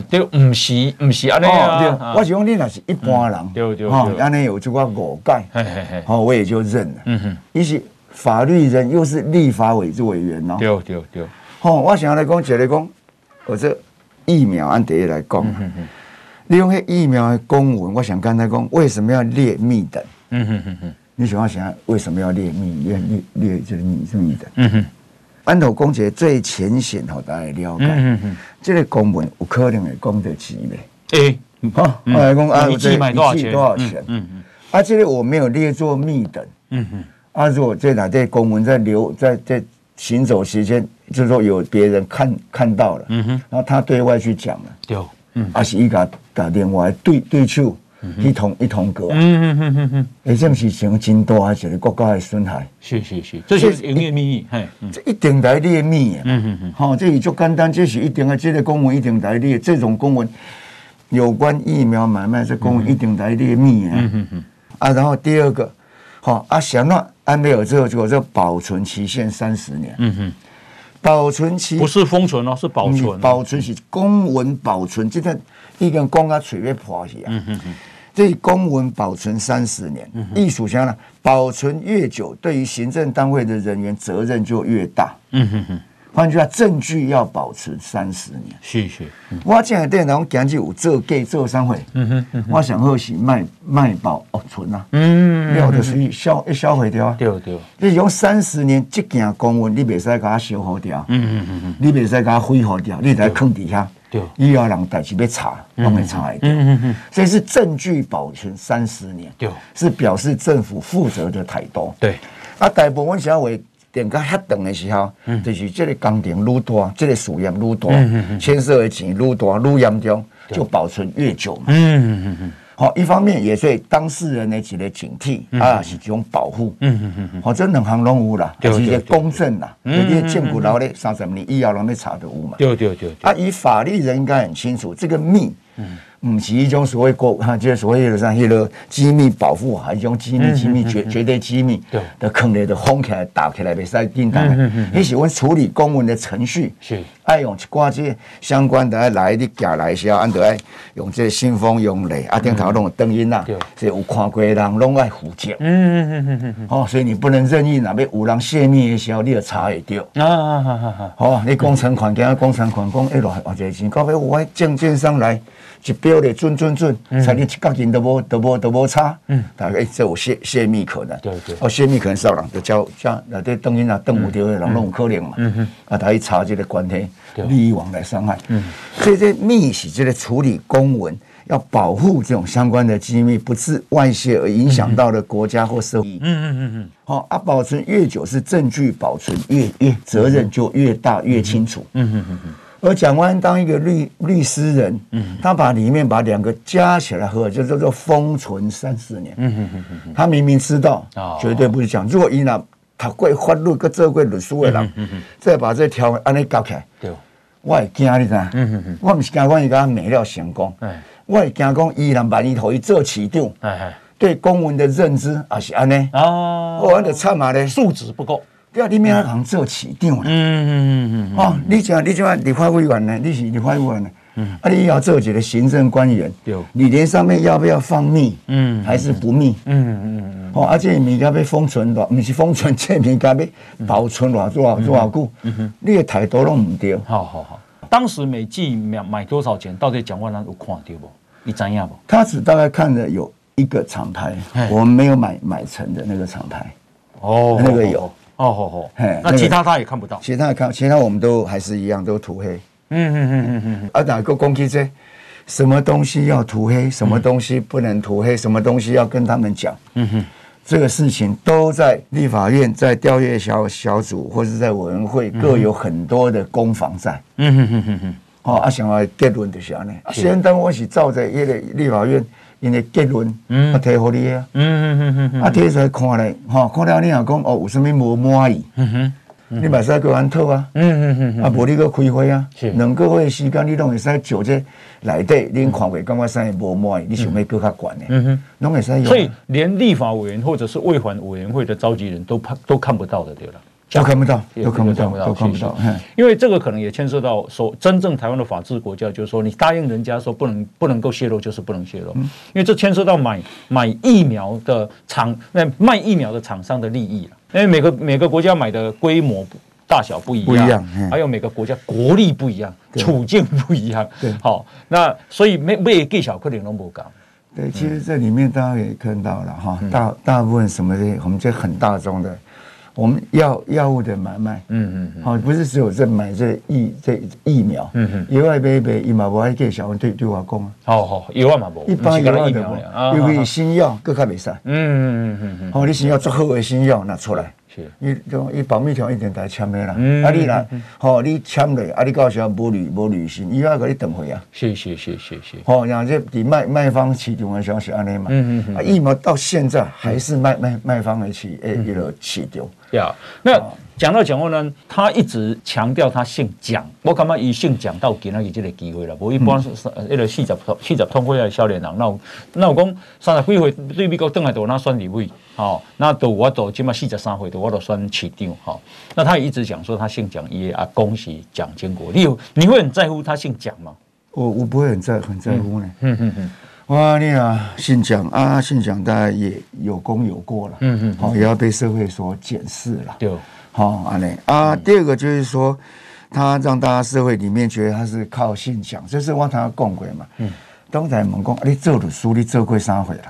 对，不是不是安尼啊。我是讲你那是一般人，对对对，安尼有这个误解，好，我也就认了。嗯哼，你是法律人，又是立法委委员哦。对对对，好，我想要来讲，就来讲，我这疫苗按第一来讲，利用疫苗的公文，我想刚才讲，为什么要列密等？嗯哼哼哼，你想要想，为什么要列密？列列列就是密是密等？嗯哼。安头公姐最浅显，好大家了解。嗯哼，这个公文有可能会讲得起的。诶，好，我来讲啊，一剂买多少钱？多少钱？嗯嗯。啊，这个我没有列作密等。嗯哼。啊，如果这哪这公文在留在在行走时间，就是说有别人看看到了。嗯哼。然后他对外去讲了。有。嗯。啊，是伊个打电话对对手。一同一同过，嗯嗯嗯嗯嗯，哎，这是成真大还是国家的损害？是是是，这是营业秘密，嘿，这一定来列密，嗯嗯嗯，好，这里就简单，这是一定的，这个公文一定来列，这种公文有关疫苗买卖，这公文一定来列密，嗯嗯嗯，啊，然后第二个，好啊，想到安倍有之后，就这保存期限三十年，嗯哼，保存期不是封存哦，是保存，保存是公文保存，这个一根公啊，随便破去啊，嗯哼哼。这公文保存三十年，艺术家呢，保存越久，对于行政单位的人员责任就越大。嗯哼哼。换句话，证据要保持三十年。是是，我这样电脑讲起有做给做商会。嗯哼，我想好是卖卖保存啊。嗯，了的是销一销毁掉啊。对对。你用三十年这件公文，你别使给它修好掉。嗯嗯嗯嗯。你别使给它挥霍掉，你在坑底下。对。以后人代志要查，都会查一点。嗯嗯嗯。所以是证据保存三十年。对。是表示政府负责的态度。对。啊，大部分社会。点到遐长的时候，嗯、就是这个工程愈大，这个事业愈大，牵涉的钱愈大愈严重，就保存越久嘛。嗯嗯嗯好，一方面也对当事人的一个警惕，嗯、啊，是一种保护。嗯嗯嗯好，这两行拢有啦，就是一个公正啦。对对对。你建股楼咧三十年以后，拢要查得有嘛？对对对。啊，以法律人应该很清楚，这个密。嗯。不是一种所谓国哈，就是所谓的像迄个机密保护，还是一种机密机密绝绝对机密的坑里的封起来打起来，袂使叮当的。你喜欢处理公文的程序，是爱用挂这些相关的来的寄来时候，按得爱用这信封用雷啊，顶头拢有灯音呐，所以有看过的人拢爱负责。嗯嗯嗯嗯嗯。哦，所以你不能任意哪边有人泄密的时候，你要查会到。啊啊啊啊啊！好，你工程款，今工程款讲一来或者是到尾我证件上来。一标的准准准，才连一角银都无都无都无差。嗯，大概这有泄泄密可能。对对。哦，泄密可能少人，就叫叫那对邓英啊邓武条的人拢有可能嘛。嗯哼。啊，他一查这个关系，利益往来伤害。嗯。所以这密是这个处理公文，要保护这种相关的机密不致外泄而影响到了国家或社会。嗯嗯嗯嗯。好啊，保存越久是证据保存越越责任就越大越清楚。嗯嗯嗯嗯。而蒋万安当一个律律师人，嗯，他把里面把两个加起来合，就叫做封存三十年。嗯哼哼哼，他明明知道，绝对不是讲。如果伊那他会法律跟做过律师的人，嗯嗯，再把这条安尼搞起来，对，我会惊你知？嗯哼哼，我不是惊讲伊个没了成功，哎，我会惊讲伊人万一头一做市长，哎哎，对公文的认知也是安尼，哦，我的差嘛嘞，素质不够。对啊，你免行做市长啦。嗯嗯嗯嗯。哦，你讲你讲立法委员呢？你是立法委员呢？嗯。啊，你要做几个行政官员？对。你连上面要不要放密？嗯。还是不密？嗯嗯嗯。哦，而且物件要封存的，不是封存，这物件要保存多少多少多少久？嗯哼。你的态度拢唔对。好好好。当时每季买买多少钱？到底蒋万安有看到不？你知影不？他只大概看了有一个厂牌，我们没有买买成的那个厂牌。哦。那个有。哦吼吼，嘿，那其他他也看不到，其他看，其他我们都还是一样，都涂黑。嗯嗯嗯嗯嗯。啊，哪个攻击这什么东西要涂黑，什么东西不能涂黑，什么东西要跟他们讲。嗯哼，这个事情都在立法院，在调阅小小组或者在委员会各有很多的攻防在。嗯哼哼哼哼。哦，啊，想要结论就是安尼。先当我是照着一个立法院。因为结论，啊，提互你啊，嗯嗯嗯啊，提出来看咧，吼，看了你也讲哦，有啥物无满意，嗯哼，你嘛使叫安讨啊，嗯嗯嗯，啊，无你搁开会啊，两个月时间你拢会使就这内底，你看过感觉啥物无满意，你想要搁较悬的，嗯哼，拢会使。所以连立法委员或者是卫环委员会的召集人都怕都看不到的，对了。都看不到，都看不到，都看不到。因为这个可能也牵涉到说，真正台湾的法治国家，就是说，你答应人家说不能不能够泄露，就是不能泄露。因为这牵涉到买买疫苗的厂，那卖疫苗的厂商的利益。因为每个每个国家买的规模大小不一样，还有每个国家国力不一样，处境不一样。对，好，那所以没没给小克林龙博讲。对，其实这里面大家也看到了哈，大大部分什么的，我们这很大众的。我们药药物的买卖，嗯嗯，好，不是只有在买这疫这疫苗，嗯嗯，以外买买疫苗我还给小王对对我讲啊，好好，一万嘛不，一般以外的不，因为新药更加没事，嗯嗯嗯嗯嗯，好，你新药最好的新药拿出来。你种伊保密条一定得签的啦，啊你来，好你签了，啊你到时候无履无履行，伊要给你等回啊。是是是是是。好，然后这比卖卖方起点的消息安尼嘛。嗯嗯嗯。啊疫苗到现在还是卖卖卖方的起诶一个起点。呀，那讲到蒋万安，他一直强调他姓蒋，我感觉以姓蒋到今仔日这个机会了。我一般是一个四十四十通过的少年人，那那我讲三十几岁对美国登来都那选立委。好，那都我都起码四十三岁，都我都算起定哈。那他也一直讲说他姓蒋，也啊恭喜蒋经国。你有你会很在乎他姓蒋吗？我我不会很在很在乎呢。嗯嗯嗯。哇，你啊，姓蒋啊，姓蒋大家也有功有过了，嗯嗯，好，也要被社会所检视了，对，好，安内啊，第二个就是说，他让大家社会里面觉得他是靠信仰，这是我他讲过嘛，嗯，刚才问讲，你做律师，你做过三回了？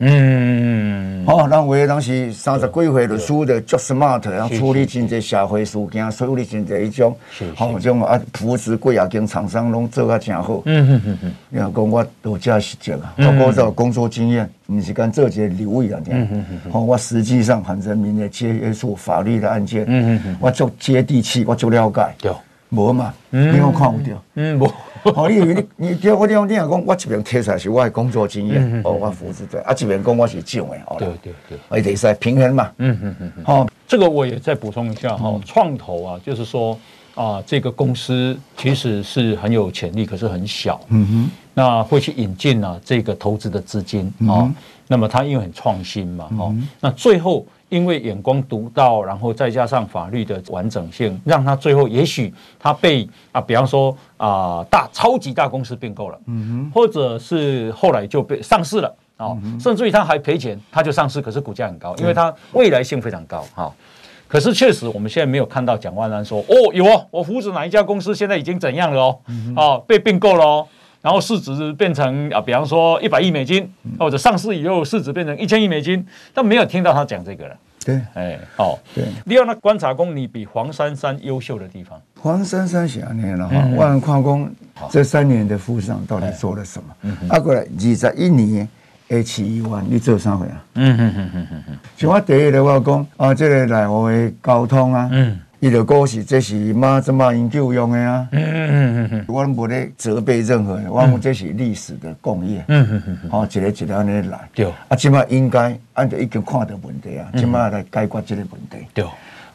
嗯，好，咱为当时三十几岁律师的足 smart，然后处理真济社会事件，处理真济一种，好，这种啊扶持贵亚经厂商拢做得真好。嗯嗯嗯嗯，你讲我都这实践啊，包括这工作经验，不是干做些留意啊，嗯嗯嗯，好，我实际上很人民的接触法律的案件，嗯嗯嗯，我做接地气，我做了解，对，无嘛，你有看有到，嗯，无。哦，你以为你你叫我这样，你讲我这边贴出来是我的工作经验，哦，我扶持对，啊，这边讲我是旧的，哦，对对对，哎，得是平衡嘛，嗯嗯嗯，好，这个我也再补充一下哈，创投啊，就是说啊，这个公司其实是很有潜力，可是很小，嗯哼，那会去引进啊这个投资的资金啊，那么它因为很创新嘛，哈，那最后。因为眼光独到，然后再加上法律的完整性，让他最后也许他被啊，比方说啊大超级大公司并购了，嗯哼，或者是后来就被上市了啊，甚至于他还赔钱，他就上市，可是股价很高，因为他未来性非常高哈。可是确实我们现在没有看到蒋万安说哦有哦，我扶持哪一家公司现在已经怎样了哦，啊被并购了哦。然后市值变成啊，比方说一百亿美金，或者上市以后市值变成一千亿美金，但没有听到他讲这个了。对，哎，哦，对。第二呢，观察工你比黄珊珊优秀的地方。黄珊珊写两年了哈，万矿工这三年的副市长到底做了什么？啊，过来二十一年 H 一万，你做啥回啊？嗯嗯嗯嗯嗯嗯。像我第一个我讲啊，这个来我的交通啊。嗯。伊就讲是这是马这么研究用的啊，嗯嗯嗯嗯，我无咧责备任何人，我讲这是历史的共业，嗯嗯嗯嗯，好，一个一个安尼来，对，啊，即马应该按照已经看到问题啊，即马来解决这个问题，对。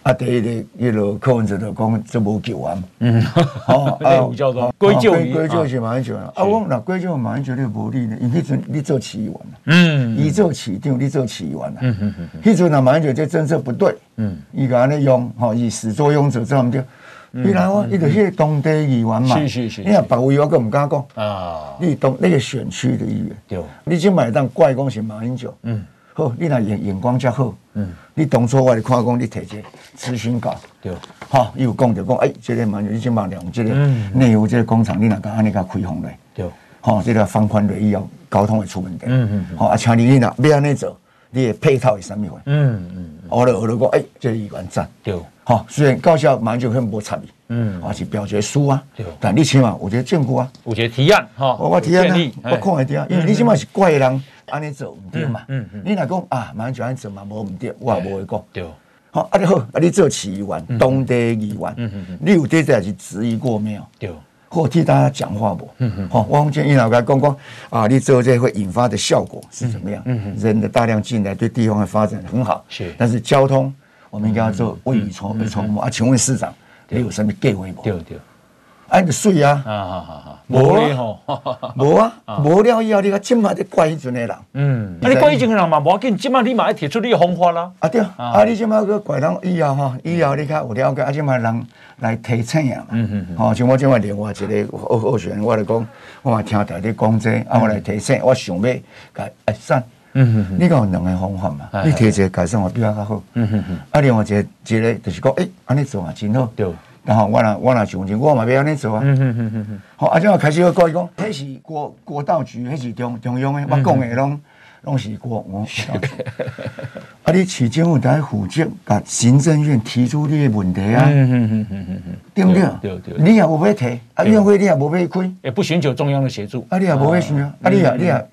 啊，第一个，迄个柯文哲就讲这无救啊，嗯，好 啊，叫做归咎归咎是马英九啊，啊，我那归咎马英九你无理呢，因为迄阵你做市议员嘛，嗯，伊做市长，你做市议员啊，嗯嗯嗯，迄阵那马英九这政策不对，嗯，伊个安尼用，吼，以始作俑者这样对，你来我，伊就迄个当地议员嘛，是是是，你若别位我更唔敢讲。啊，你当那个选区的议员，对，你就买当怪讲是马英九，嗯。好，你若眼眼光较好，嗯，你当初我来看讲，你提这咨询稿，对，好，伊有讲就讲，哎，这个嘛，你先把两这个内有这个工厂，你若敢安尼个开放来，对，好，这个放宽了以后，交通会出问题，嗯嗯，好，啊，请你你若要安尼做，你的配套是啥物货？嗯嗯，我了我了讲，哎，这个议员赞，对，好，虽然高校马上就很无参与，嗯，而且表决书啊，对，但你起码我觉得政府啊，我觉得提案，哈，我提案啊，我看会到，因为你起码是怪人。安尼做唔对嘛？嗯嗯，你若讲啊，马上就安做嘛，无唔对，我也无会讲。对，好，啊你好，啊你做市议员，当地议员，嗯嗯嗯，你有对这去质疑过没有？对，或替大家讲话不？嗯嗯，好，汪建义老师讲讲啊，你做这会引发的效果是怎么样？嗯嗯，人的大量进来对地方的发展很好。是，但是交通我们应该要做未雨绸缪啊。请问市长，你有什么计划不？对对。按着水啊！啊好好好，无啊，无 啊，无了以后，你个今嘛得怪迄阵的人。嗯，啊，你怪迄阵的人嘛，无要紧，今嘛你嘛要提出你的方法啦。啊对，啊你今嘛个怪人以后哈，以后你较有了解，啊今嘛人来提醒啊嘛。嗯嗯嗯。好，像我今嘛另外一个候候选人，我来讲，我嘛听到你讲这，啊我来提醒，我想要改改善。嗯嗯嗯。你讲有两个方法嘛？你提一个改善我比较较好。嗯嗯嗯。啊，另外一个一个就是讲，诶，安尼做嘛真好。对。然后我俩我俩想讲，我嘛要安尼做啊。嗯嗯嗯嗯嗯。好，啊，就开始要讲一讲，迄是国国道局，迄是中中央的，我讲的拢拢是国我。啊，你市政府在负责，甲行政院提出你的问题啊。嗯嗯嗯嗯嗯嗯。对不对？对对。你也无要提，啊，院会你也无要开，也不寻求中央的协助。啊，你也无要寻啊，啊，你也你也。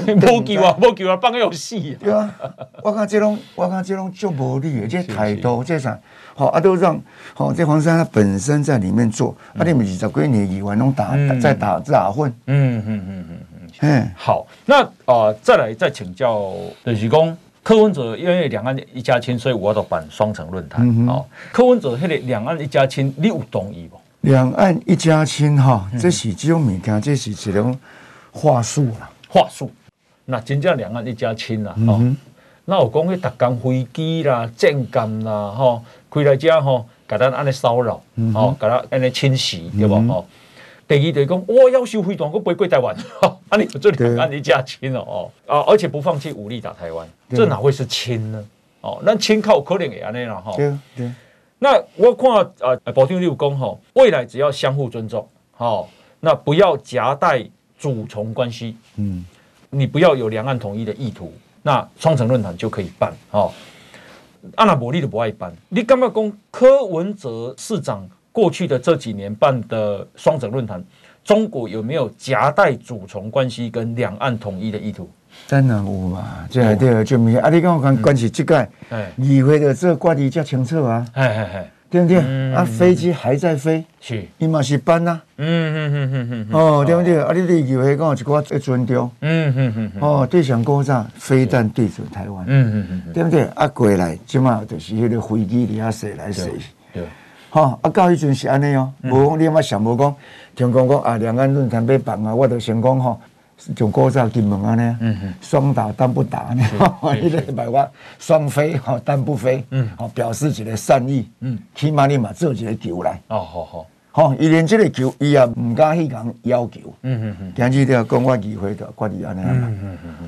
无救啊，无救啊，放个死啊。对啊，我看这种，我看这种就无理的，这态度，这啥？好啊，都让好这黄珊珊本身在里面做，啊，你们二十几年以外拢打在打打混。嗯嗯嗯嗯嗯。嗯，好，那啊，再来再请教就是讲柯文哲，因为两岸一家亲，所以我要办双城论坛。好，柯文哲，迄个两岸一家亲，你有同意不？两岸一家亲，哈，这是这种物件，这是一种话术啦，话术。那真正两岸一家亲啦，吼、嗯，那我讲去搭工飞机啦、战舰啦，吼，开来遮吼，甲咱安尼骚扰，吼，甲咱安尼侵袭，对无吼？第二就是讲，我要收飞弹，我不会过台湾，啊，你这两岸一家亲哦哦，啊，而且不放弃武力打台湾，这哪会是亲呢？哦，那亲靠可能也安尼了哈。对对。那我看啊，保定六公吼，未来只要相互尊重，好，那不要夹带主从关系，嗯，你不要有两岸统一的意图，那双城论坛就可以办，哦。阿拉伯利都不爱办，你干嘛讲柯文哲市长过去的这几年办的双城论坛，中国有没有夹带主从关系跟两岸统一的意图？当然有嘛，这还得就没啊！你讲关系这个，议会的这管理较清楚啊，对不对？啊，飞机还在飞，是，伊嘛是班呐，嗯嗯嗯嗯嗯，哦，对不对？啊，你对议会讲一个一尊重，嗯嗯嗯，哦，对上高炸飞弹对准台湾，嗯嗯嗯，对不对？啊，过来即嘛就是迄个飞机里啊射来射去，对，好，啊，到迄阵是安尼哦，无讲你嘛想无讲，听讲讲啊，两岸论坛要办啊，我就先讲吼。就古早金门啊呢，双打单不打呢，一 个百万双飞哈单不飞，好表示一个善意，起码你嘛做一个球来，哦好好，好伊连这个球伊也唔敢去讲要求，嗯嗯嗯，今日要讲我议会的管理安尼啊，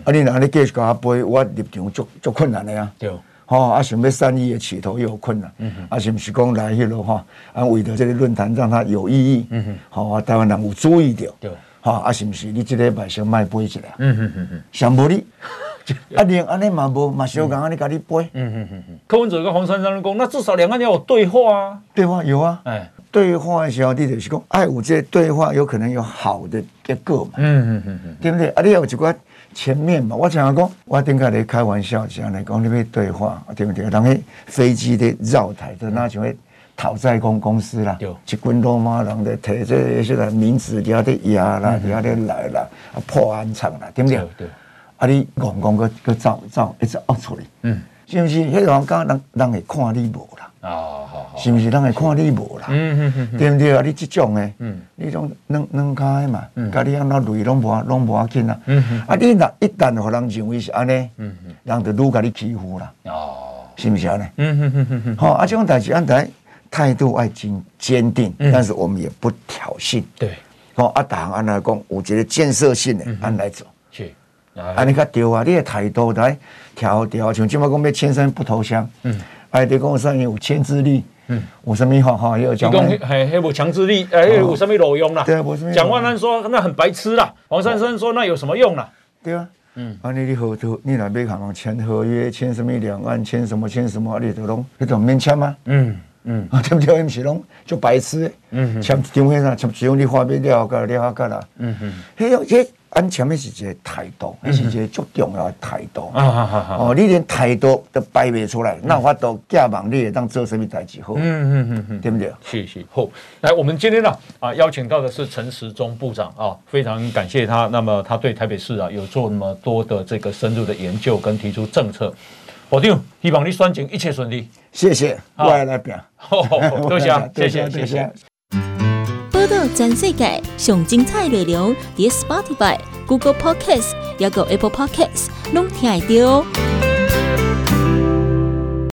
啊你若你继续甲我背，我立场足足困难的呀，对，好啊想要善意的企图又有困难，啊是不是讲来迄落哈，啊为了这个论坛让它有意义，嗯哼，好啊台湾人有注意到，对。啊，啊，是不是？你这个卖先卖背一下，嗯嗯嗯嗯，想无你，啊，连安尼嘛无，嘛小讲安尼甲你背，嗯嗯嗯嗯。柯文哲跟黄珊珊讲，那至少两岸要有对话啊，对话有啊，哎，对话的时候，你就是讲，哎，有这对话有可能有好的结果嘛，嗯嗯嗯嗯，对不对？啊，你有一个前面嘛，我常常讲，我顶下来开玩笑，讲来讲你要对话，对不对？当迄飞机的绕台的那就会。讨债公公司啦，一群罗马人的提这些个名字，底下的压啦，底下的来啦，破案场啦，对不对？对。啊，你戆戆个个造造一直恶出来，嗯，是不是？迄人家人人会看你无啦？哦，好好。是不是人会看你无啦？嗯嗯嗯，对不对啊？你这种诶，嗯，你种两两开嘛，嗯，家你安那累拢无拢无要紧啦，嗯嗯，啊，你若一旦互人认为是安尼，嗯嗯，人就愈甲你欺负啦，哦，是不是安尼？嗯嗯嗯嗯，好，啊，这种代志安台。态度爱坚坚定，但是我们也不挑衅。对，哦，阿达安来讲，我觉得建设性的安来走。是，啊，你看对啊，你的态度来调调，像今麦讲要千山不投降。嗯，哎，对，讲上面有牵制力。嗯，有什么好哈？有讲，讲嘿，嘿，有强制力，哎，有什么路用啦？对啊，蒋万安说那很白痴啦，黄珊珊说那有什么用啦？对啊，嗯，啊，你你合同，你那边看嘛，签合约，签什么两岸，签什么签什么，你都拢，你都免签吗？嗯。嗯，啊，对不对？不是拢就白痴。嗯，签张会上签只用你发表了个了个啦。嗯嗯，嘿，这安签的是一个态度，是一个足重要的态度。啊啊啊！哦，你连态度都摆不出来，那我都假忙你也当做什么代志好？嗯嗯嗯嗯，对不对？谢谢。好，来，我们今天呢啊邀请到的是陈时中部长啊，非常感谢他。那么他对台北市啊有做那么多的这个深入的研究跟提出政策。保长，希望你选情一切顺利。谢谢，我来来表。多谢，谢谢，谢谢。报道全世界上精彩内容，伫 Spotify、Google Podcasts，还有 Apple Podcasts，拢听得到。